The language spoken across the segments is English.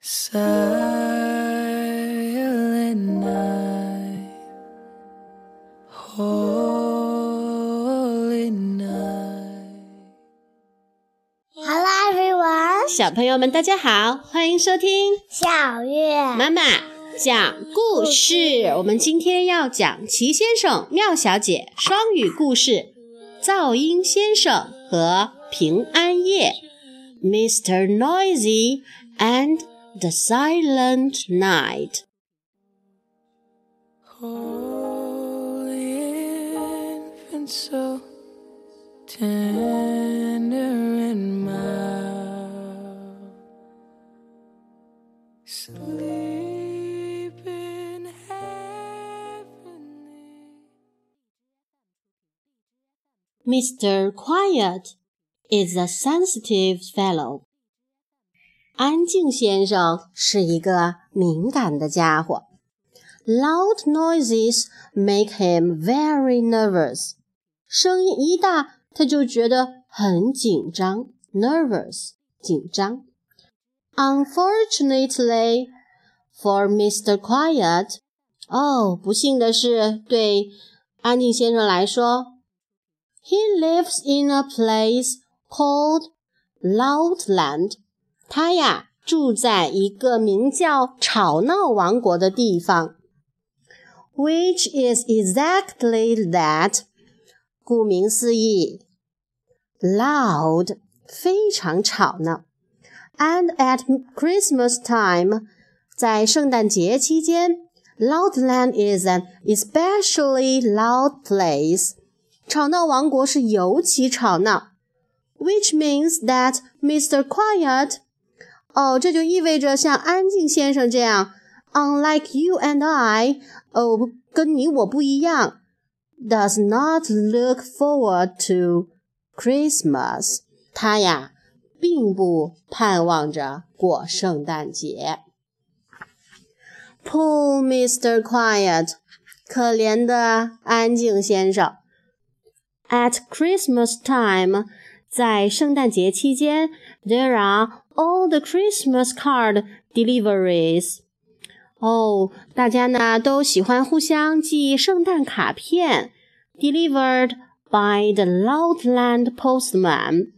Silent night, holy night. Hello everyone，小朋友们，大家好，欢迎收听小月妈妈讲故事。我们今天要讲齐先生、妙小姐双语故事，《噪音先生和平安夜》，Mr. Noisy and the Silent Night。Holy infant, so tender and mild. Mr. Quiet is a sensitive fellow. 安静先生是一个敏感的家伙。Loud noises make him very nervous. 声音一大，他就觉得很紧张，nervous，紧张。Unfortunately for Mr. Quiet，哦，不幸的是，对安静先生来说，He lives in a place called Loudland。 他呀住在一个名叫吵闹王国的地方，which is exactly that。顾名思义，loud 非常吵闹，and at Christmas time，在圣诞节期间，Loudland is an especially loud place。吵闹王国是尤其吵闹，which means that Mr. Quiet 哦，这就意味着像安静先生这样，unlike you and I，哦，跟你我不一样，does not look forward to Christmas。他呀，并不盼望着过圣诞节。Poor Mr. Quiet，可怜的安静先生。At Christmas time，在圣诞节期间，there are all the Christmas card deliveries。哦，大家呢都喜欢互相寄圣诞卡片，delivered by the Loudland postman。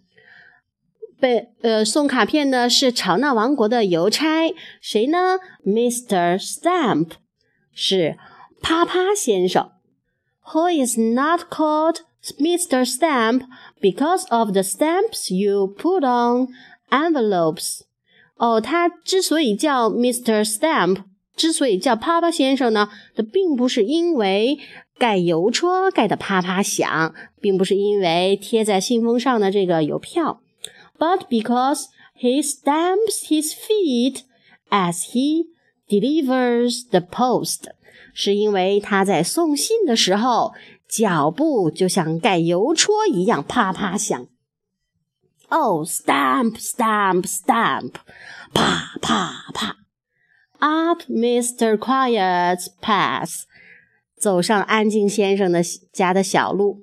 被呃送卡片的是吵闹王国的邮差，谁呢？Mr. Stamp，是啪啪先生。Who is not called Mr. Stamp because of the stamps you put on envelopes。哦，他之所以叫 Mr. Stamp，之所以叫啪啪先生呢，这并不是因为盖邮戳盖的啪啪响，并不是因为贴在信封上的这个邮票，but because he stamps his feet as he delivers the post，是因为他在送信的时候脚步就像盖邮戳一样啪啪响。Oh, stamp, stamp, stamp，啪啪啪！Up Mr. Quiet's path，走上安静先生的家的小路。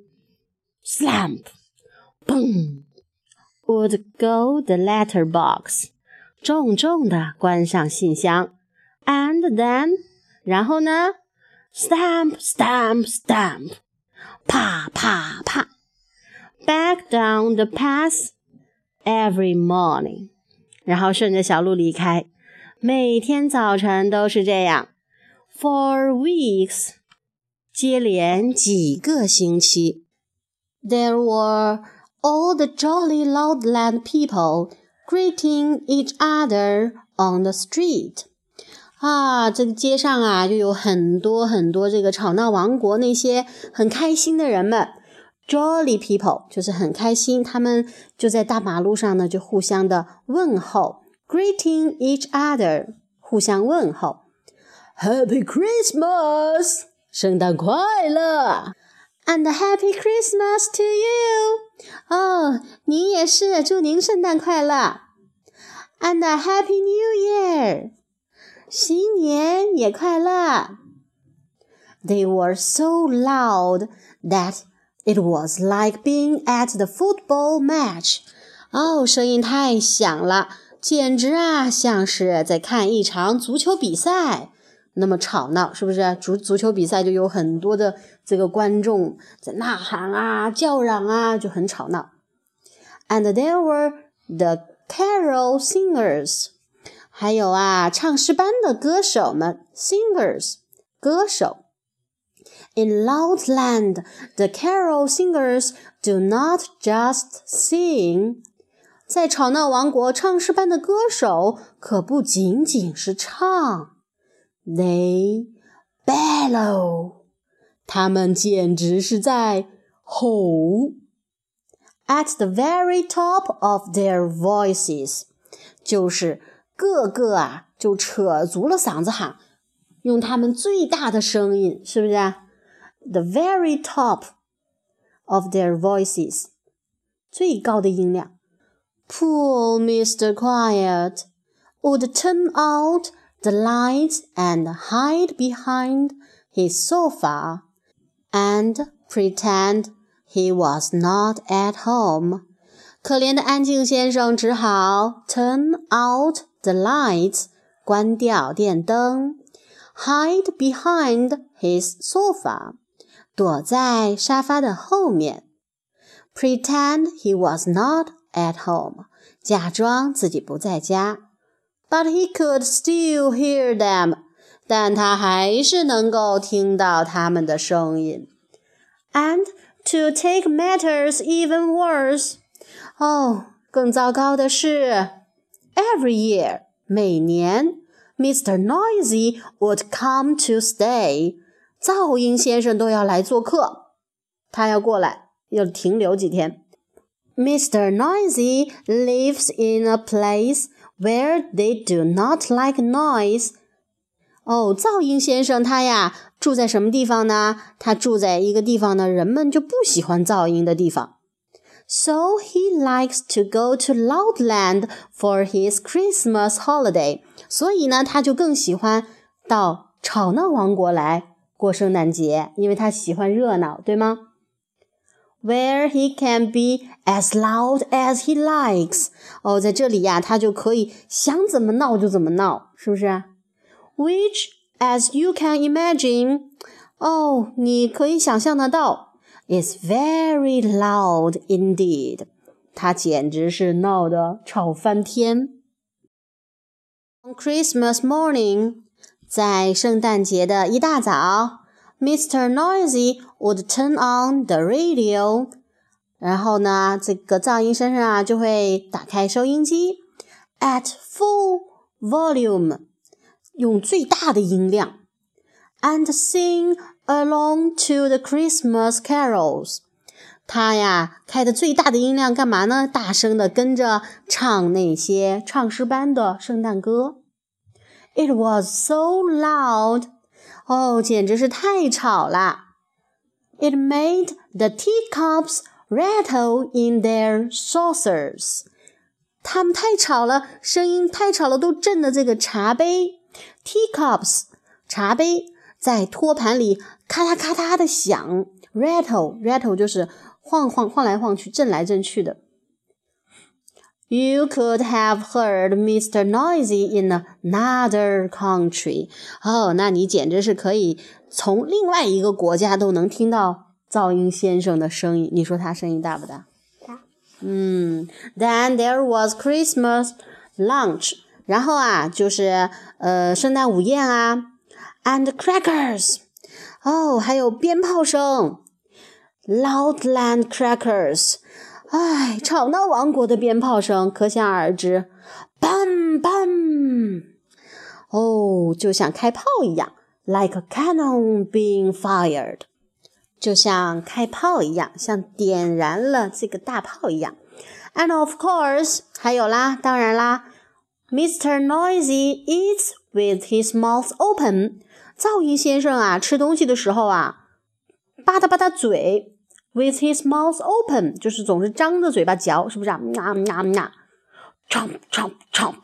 Slamp，砰！Would go the letter box，重重的关上信箱。And then，然后呢？Stamp, stamp, stamp，啪啪啪！Back down the path。 Every morning，然后顺着小路离开，每天早晨都是这样。For weeks，接连几个星期，There were all the jolly Loudland people greeting each other on the street。啊，这个街上啊，就有很多很多这个吵闹王国那些很开心的人们。Jolly people 就是很开心，他们就在大马路上呢，就互相的问候，greeting each other，互相问候，Happy Christmas，圣诞快乐，and Happy Christmas to you，哦，您也是，祝您圣诞快乐，and Happy New Year，新年也快乐。They were so loud that It was like being at the football match. 哦，声音太响了，简直啊，像是在看一场足球比赛，那么吵闹，是不是？足足球比赛就有很多的这个观众在呐喊啊、叫嚷啊，就很吵闹。And there were the carol singers，还有啊，唱诗班的歌手们，singers，歌手。In Loudland, the carol singers do not just sing. 在吵闹王国，唱诗班的歌手可不仅仅是唱，they bellow，他们简直是在吼。At the very top of their voices，就是个个啊，就扯足了嗓子喊，用他们最大的声音，是不是 ？The very top of their voices，最高的音量。Poor Mr. Quiet would turn out the lights and hide behind his sofa and pretend he was not at home. 可怜的安静先生只好 turn out the lights，关掉电灯，hide behind his sofa， 躲在沙发的后面，pretend he was not at home，假装自己不在家。But he could still hear them，但他还是能够听到他们的声音。And to take matters even worse，哦，更糟糕的是，every year，每年，Mr. Noisy would come to stay， 噪音先生都要来做客，他要过来，要停留几天。Mr. Noisy lives in a place where they do not like noise. 哦，噪音先生他呀住在什么地方呢？他住在一个地方呢，人们就不喜欢噪音的地方。So he likes to go to Loudland for his Christmas holiday. 所以呢，他就更喜欢到吵闹王国来过圣诞节，因为他喜欢热闹，对吗？where he can be as loud as he likes。哦，在这里呀，他就可以想怎么闹就怎么闹，是不是？Which, as you can imagine，哦，你可以想象得到，is very loud indeed。他简直是闹得吵翻天。On Christmas morning， 在圣诞节的一大早。Mr. Noisy would turn on the radio，然后呢，这个噪音先生啊就会打开收音机，at full volume，用最大的音量，and sing along to the Christmas carols。他呀开的最大的音量干嘛呢？大声的跟着唱那些唱诗班的圣诞歌。It was so loud. 哦，简直是太吵了！It made the teacups rattle in their saucers。它们太吵了，声音太吵了，都震得这个茶杯 teacups 茶杯在托盘里咔嗒咔嗒的响，rattle rattle 就是晃晃晃来晃去，震来震去的。You could have heard Mr. Noisy in another country. 哦，那你简直是可以从另外一个国家都能听到噪音先生的声音。你说他声音大不大？大。嗯，Then there was Christmas lunch. 然后啊，就是呃圣诞午宴啊，and crackers. 哦，还有鞭炮声，Loudland crackers. 唉，吵闹王国的鞭炮声可想而知，bam bam，哦，就像开炮一样，like a cannon being fired，就像开炮一样，像点燃了这个大炮一样。And of course，还有啦，当然啦，Mr. Noisy eats with his mouth open。噪音先生啊，吃东西的时候啊，吧嗒吧嗒嘴。With his mouth open，就是总是张着嘴巴嚼，是不是啊？啊啊啊！chomp chomp chomp，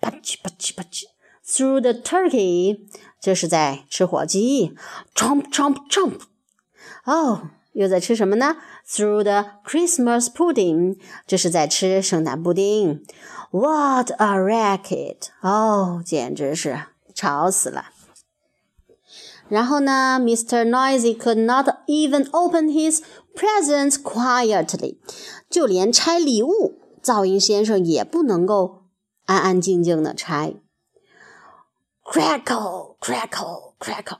吧唧吧唧吧唧，through the turkey，这是在吃火鸡。chomp chomp chomp，哦，又在吃什么呢 through the Christmas pudding，这是在吃圣诞布丁。What a racket！哦，简直是吵死了。然后呢，Mr. Noisy could not even open his presents quietly，就连拆礼物，噪音先生也不能够安安静静的拆。Crackle, crackle, crackle，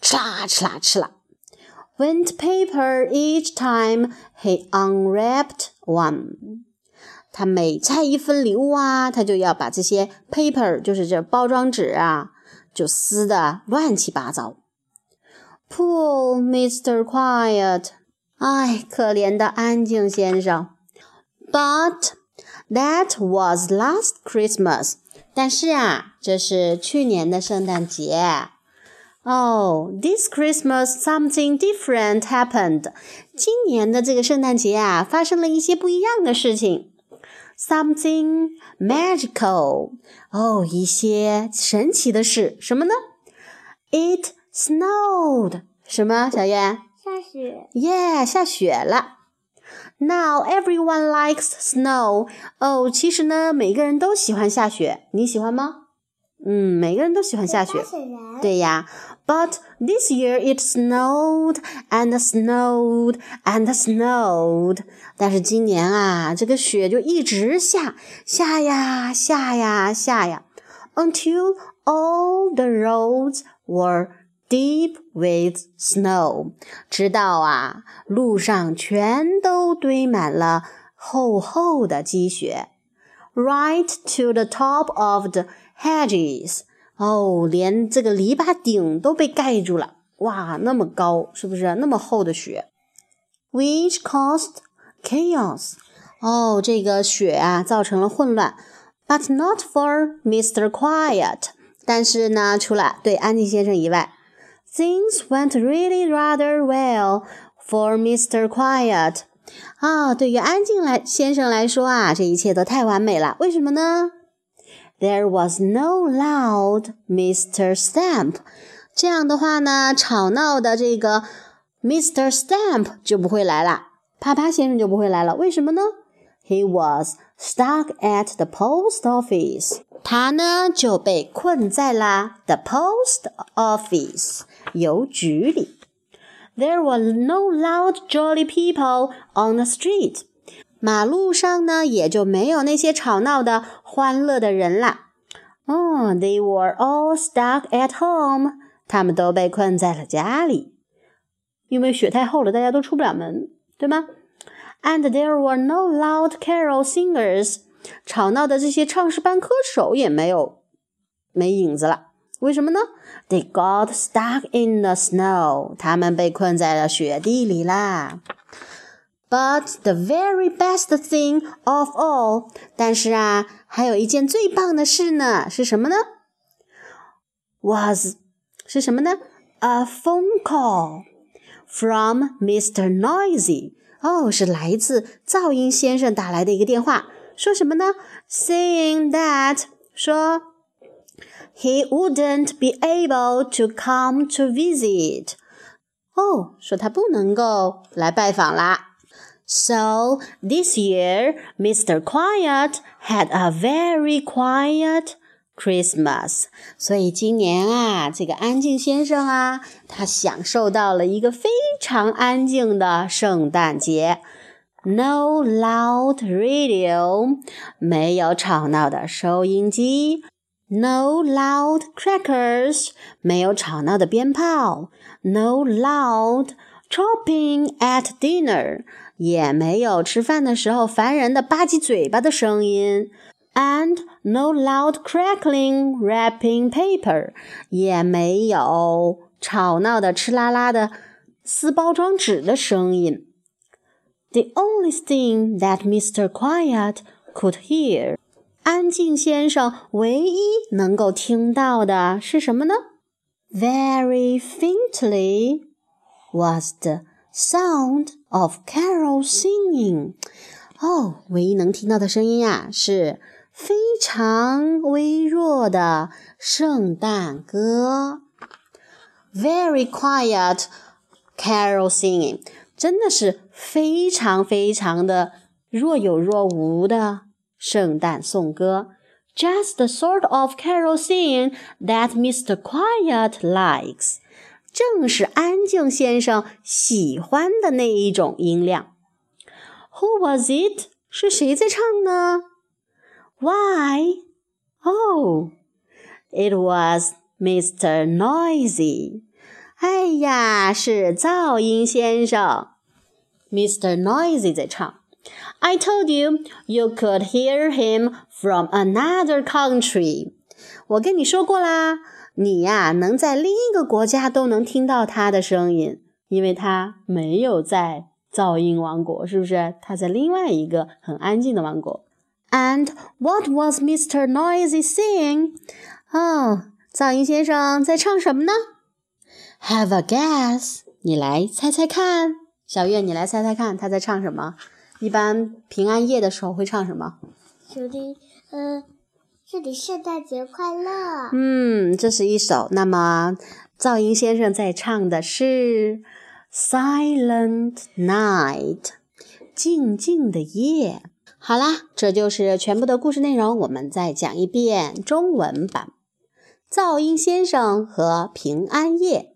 哧啦哧啦哧啦。Went paper each time he unwrapped one。他每拆一份礼物啊，他就要把这些 paper，就是这包装纸啊， 就撕的乱七八糟。Poor Mr. Quiet，哎，可怜的安静先生。But that was last Christmas。但是啊，这是去年的圣诞节。Oh, this Christmas something different happened。今年的这个圣诞节啊，发生了一些不一样的事情。Something magical。哦，一些神奇的事，什么呢？It snowed。什么？小燕？下雪。Yeah，下雪了。Now everyone likes snow。哦，其实呢，每个人都喜欢下雪。你喜欢吗？嗯，每个人都喜欢下雪。雪人。对呀，But this year it snowed and snowed and snowed。但是今年啊，这个雪就一直下，下呀，下呀，下呀，until all the roads were deep with snow。直到啊，路上全都堆满了厚厚的积雪，right to the top of the hedges。哦，连这个篱笆顶都被盖住了，哇，那么高，是不是？那么厚的雪，which caused chaos。哦，这个雪啊，造成了混乱，but not for Mr. Quiet。但是呢，除了对安静先生以外，things went really rather well for Mr. Quiet。啊，对于安静来先生来说啊，这一切都太完美了。为什么呢 ？There was no loud Mr. Stamp。这样的话呢，吵闹的这个 Mr. Stamp 就不会来了，啪啪先生就不会来了。为什么呢？He was stuck at the post office。他呢就被困在了 the post office 邮局里。There were no loud jolly people on the street。 马路上呢，也就没有那些吵闹的、欢乐的人啦。哦、，they were all stuck at home。他们都被困在了家里，因为雪太厚了，大家都出不了门，对吗？And there were no loud carol singers。吵闹的这些唱诗班歌手也没有没影子了。为什么呢？They got stuck in the snow。他们被困在了雪地里啦。But the very best thing of all，但是啊，还有一件最棒的事呢，是什么呢？Was 是什么呢？A phone call from Mr. Noisy。哦，是来自噪音先生打来的一个电话，说什么呢？Saying that 说 he wouldn't be able to come to visit。哦，说他不能够来拜访啦。 So this year, Mr. Quiet had a very quiet Christmas. 所以今年啊，这个安静先生啊，他享受到了一个非常安静的圣诞节。No loud radio，没有吵闹的收音机。No loud crackers，没有吵闹的鞭炮。No loud chopping at dinner。也没有吃饭的时候烦人的吧唧嘴巴的声音，and no loud crackling wrapping paper，也没有吵闹的吃啦啦的撕包装纸的声音。The only thing that Mr. Quiet could hear，安静先生唯一能够听到的是什么呢？Very faintly was the sound of carol singing。哦，唯一能听到的声音呀、啊，是非常微弱的圣诞歌。Very quiet carol singing， 真的是非常非常的若有若无的圣诞颂歌，just the sort of carol singing that Mr. Quiet likes， 正是安静先生喜欢的那一种音量。Who was it？是谁在唱呢？Why？Oh, it was Mr. Noisy. 哎呀，是噪音先生，Mr. Noisy 在唱。I told you you could hear him from another country. 我跟你说过啦，你呀能在另一个国家都能听到他的声音，因为他没有在噪音王国，是不是？他在另外一个很安静的王国。And what was Mr. Noisy singing? 哦，噪音先生在唱什么呢？Have a guess，你来猜猜看。小月，你来猜猜看，他在唱什么？一般平安夜的时候会唱什么？祝你，呃，祝你圣诞节快乐。嗯，这是一首。那么，噪音先生在唱的是《Silent Night》，静静的夜。好啦，这就是全部的故事内容。我们再讲一遍中文版：噪音先生和平安夜。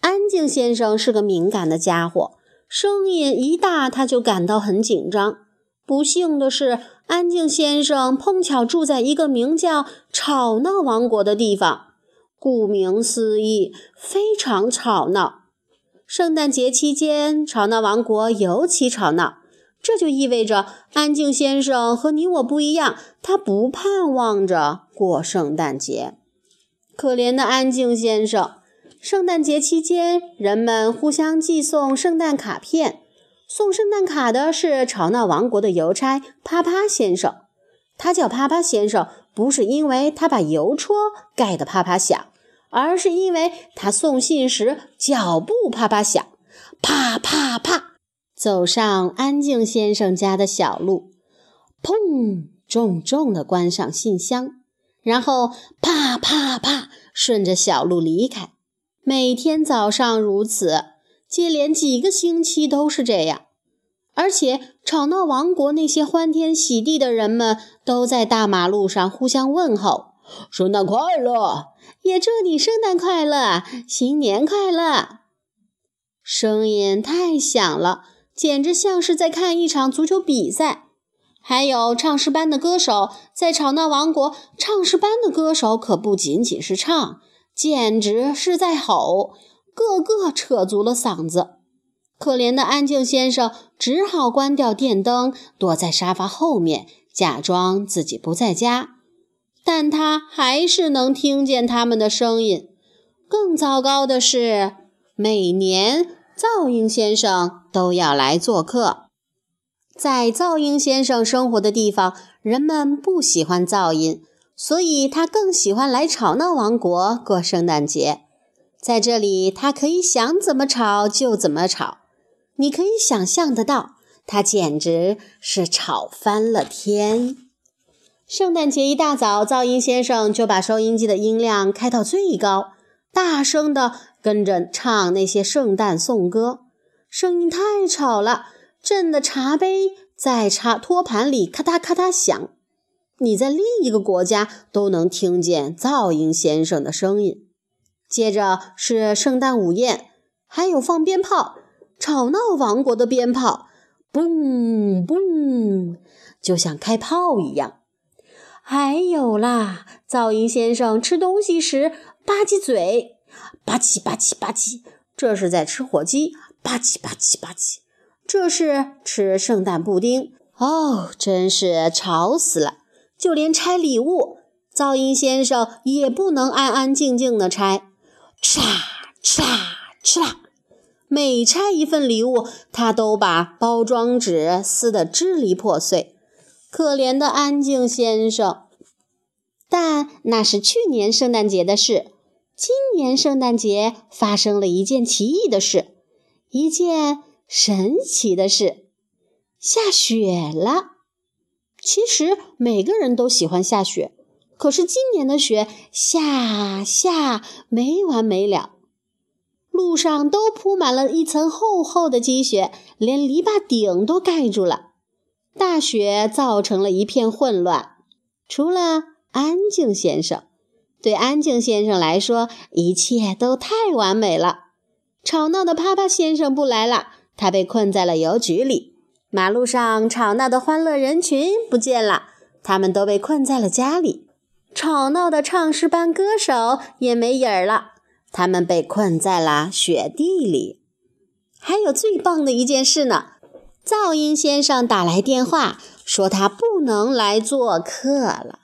安静先生是个敏感的家伙，声音一大他就感到很紧张。不幸的是，安静先生碰巧住在一个名叫吵闹王国的地方。顾名思义，非常吵闹。圣诞节期间，吵闹王国尤其吵闹。这就意味着安静先生和你我不一样，他不盼望着过圣诞节。可怜的安静先生。圣诞节期间，人们互相寄送圣诞卡片。送圣诞卡的是吵闹王国的邮差啪啪先生。他叫啪啪先生，不是因为他把邮戳盖得啪啪响，而是因为他送信时脚步啪啪响，啪啪啪，走上安静先生家的小路，砰，重重地关上信箱，然后啪啪啪，顺着小路离开。每天早上如此，接连几个星期都是这样。而且，吵闹王国那些欢天喜地的人们都在大马路上互相问候：“圣诞快乐！”也祝你圣诞快乐，新年快乐。声音太响了，简直像是在看一场足球比赛。还有唱诗班的歌手在吵闹王国，唱诗班的歌手可不仅仅是唱。简直是在吼，个个扯足了嗓子。可怜的安静先生只好关掉电灯，躲在沙发后面，假装自己不在家。但他还是能听见他们的声音。更糟糕的是，每年噪音先生都要来做客。在噪音先生生活的地方，人们不喜欢噪音。所以他更喜欢来吵闹王国过圣诞节，在这里他可以想怎么吵就怎么吵。你可以想象得到，他简直是吵翻了天。圣诞节一大早，噪音先生就把收音机的音量开到最高，大声地跟着唱那些圣诞颂歌，声音太吵了，震得茶杯在茶托盘里咔嗒咔嗒响。你在另一个国家都能听见噪音先生的声音。接着是圣诞午宴，还有放鞭炮，吵闹王国的鞭炮，嘣嘣，就像开炮一样。还有啦，噪音先生吃东西时吧唧嘴，吧唧吧唧吧唧，这是在吃火鸡，吧唧吧唧吧唧，这是吃圣诞布丁。哦，真是吵死了！就连拆礼物，噪音先生也不能安安静静的拆，吃啦吃啦吃啦，每拆一份礼物，他都把包装纸撕得支离破碎。可怜的安静先生。但那是去年圣诞节的事，今年圣诞节发生了一件奇异的事，一件神奇的事，下雪了。其实每个人都喜欢下雪，可是今年的雪下下没完没了。路上都铺满了一层厚厚的积雪，连篱笆顶都盖住了。大雪造成了一片混乱。除了安静先生，对安静先生来说，一切都太完美了。吵闹的啪啪先生不来了，他被困在了邮局里。马路上吵闹的欢乐人群不见了，他们都被困在了家里。吵闹的唱诗班歌手也没影儿了，他们被困在了雪地里。还有最棒的一件事呢，噪音先生打来电话，说他不能来做客了。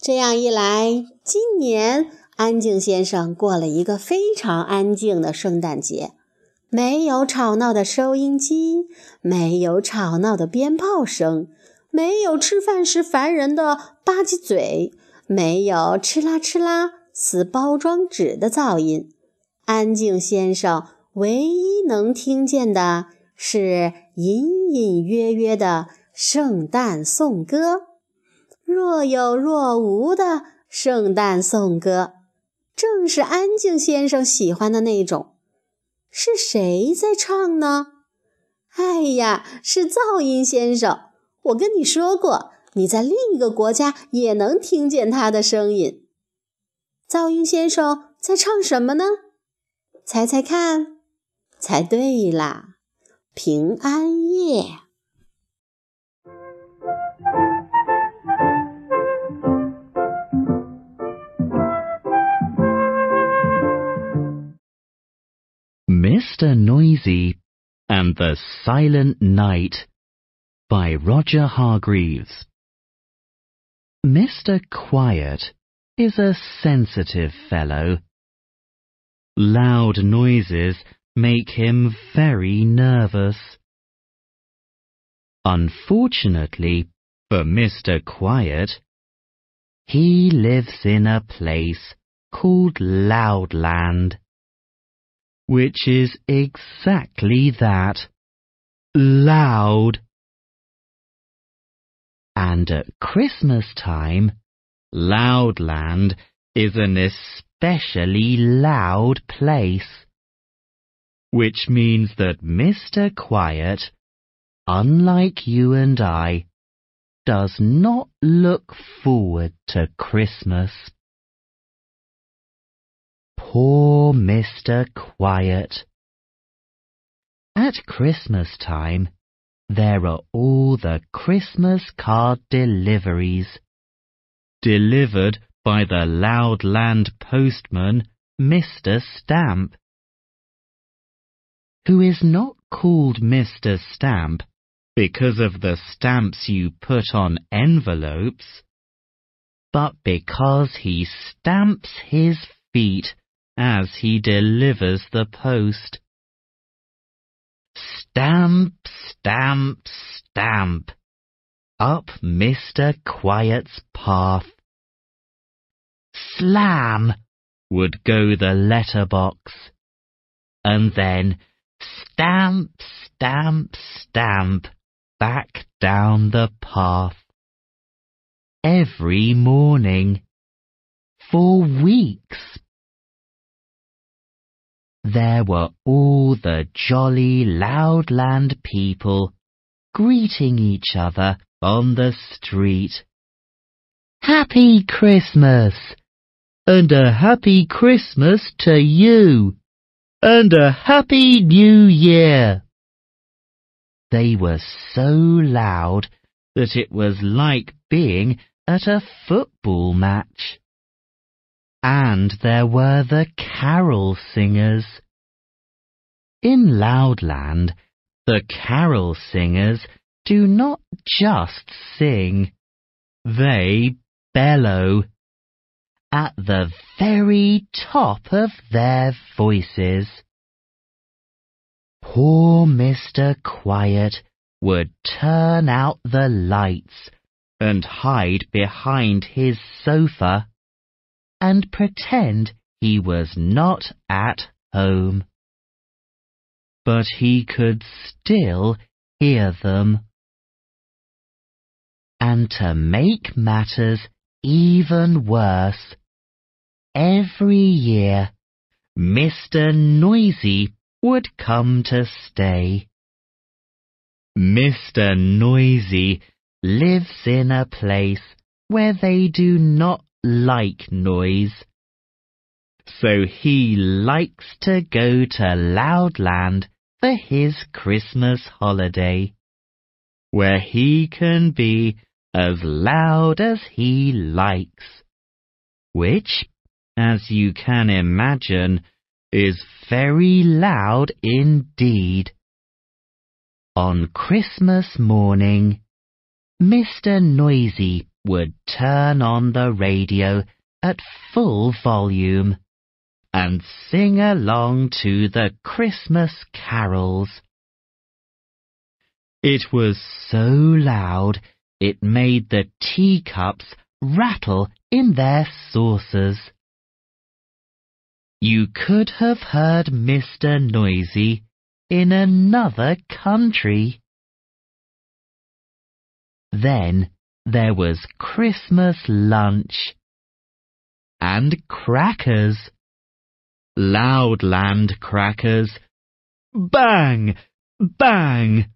这样一来，今年安静先生过了一个非常安静的圣诞节，没有吵闹的收音机，没有吵闹的鞭炮声。没有吃饭时烦人的吧唧嘴，没有哧啦哧啦此包装纸的噪音。安静先生唯一能听见的是隐隐约约的圣诞颂歌，若有若无的圣诞颂歌，正是安静先生喜欢的那种。是谁在唱呢？哎呀，是噪音先生。我跟你说过，你在另一个国家也能听见他的声音。噪音先生在唱什么呢？猜猜看，猜对啦，平安夜。Mr. Noisy and the Silent Night by Roger Hargreaves. Mr. Quiet is a sensitive fellow. Loud noises make him very nervous. Unfortunately for Mr. Quiet, he lives in a place called Loudland, which is exactly that, loud and at Christmas time, Loudland is an especially loud place. Which means that Mr. Quiet, unlike you and I, does not look forward to Christmas. Poor Mr. Quiet. At Christmas time, there are all the Christmas card deliveries. Delivered by the Loudland postman, Mr. Stamp. Who is not called Mr. Stamp because of the stamps you put on envelopes, but because he stamps his feet as he delivers the post. Stamp, stamp, stamp, up Mr. Quiet's path. Slam would go the letterbox, and then stamp, stamp, stamp back down the path. Every morning, for weeks there were all the jolly Loudland people greeting each other on the street. Happy Christmas! And a happy Christmas to you! And a happy New Year! They were so loud that it was like being at a football match. And there were the carol singers. In Loudland, the carol singers do not just sing, they bellow at the very top of their voices. Poor Mr. Quiet would turn out the lights and hide behind his sofa and pretend he was not at home. But he could still hear them. And to make matters even worse, every year Mr. Noisy would come to stay. Mr. Noisy lives in a place where they do not like noise. So he likes to go to Loudland for his Christmas holiday, where he can be as loud as he likes, which, as you can imagine, is very loud indeed. On Christmas morning, Mr. Noisy would turn on the radio at full volume and sing along to the Christmas carols. It was so loud it made the teacups rattle in their saucers. You could have heard Mr. Noisy in another country. Then there was Christmas lunch and crackers. Loudland crackers. Bang! Bang!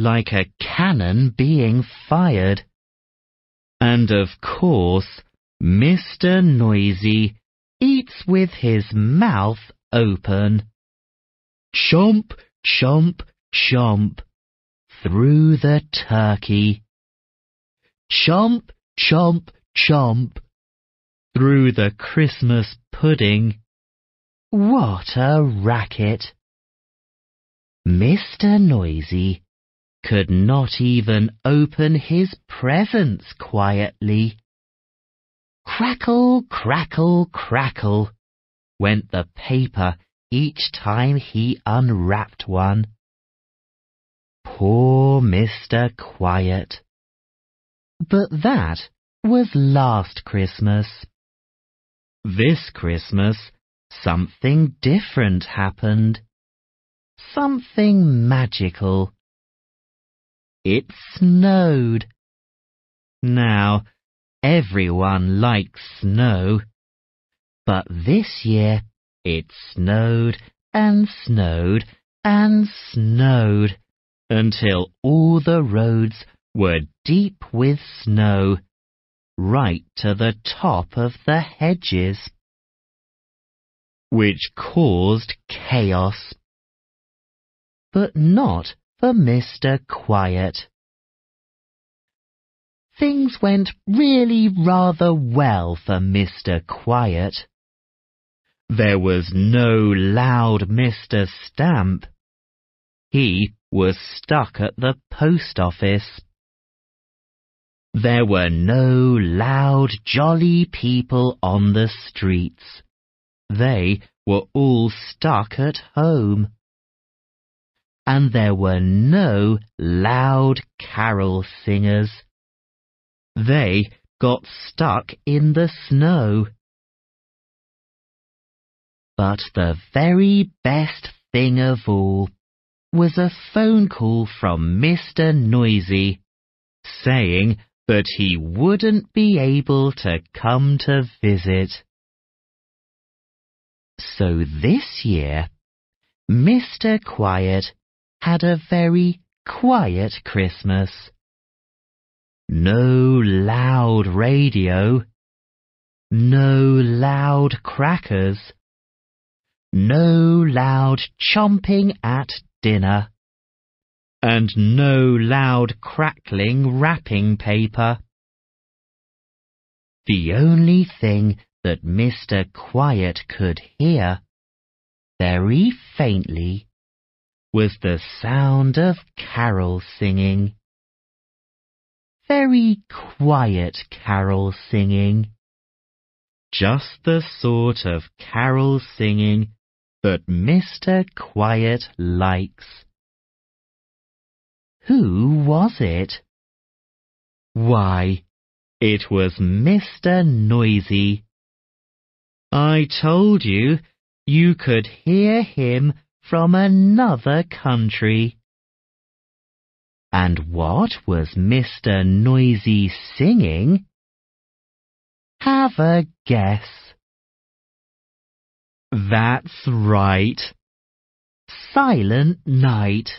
Like a cannon being fired. And of course, Mr. Noisy eats with his mouth open. Chomp, chomp, chomp, through the turkey. Chomp, chomp, chomp, through the Christmas pudding. What a racket! Mr. Noisy could not even open his presents quietly. Crackle, crackle, crackle went the paper each time he unwrapped one. Poor Mr. Quiet. But that was last Christmas. This Christmas, something different happened. Something magical. It snowed. Now, everyone likes snow. But this year, it snowed and snowed and snowed until all the roads were deep with snow, right to the top of the hedges, which caused chaos. But not for Mr. Quiet. Things went really rather well for Mr. Quiet. There was no loud Mr. Stamp. He was stuck at the post office. There were no loud, jolly people on the streets. They were all stuck at home. And there were no loud carol singers. They got stuck in the snow. But the very best thing of all was a phone call from Mr. Noisy saying that he wouldn't be able to come to visit. So this year, Mr. Quiet had a very quiet Christmas. No loud radio, no loud crackers, no loud chomping at dinner, and no loud crackling wrapping paper. The only thing that Mr. Quiet could hear, very faintly, was the sound of carol singing. Very quiet carol singing. Just the sort of carol singing that Mr. Quiet likes. Who was it? Why, it was Mr. Noisy. I told you you could hear him from another country. And what was Mr. Noisy singing? Have a guess. That's right. Silent night.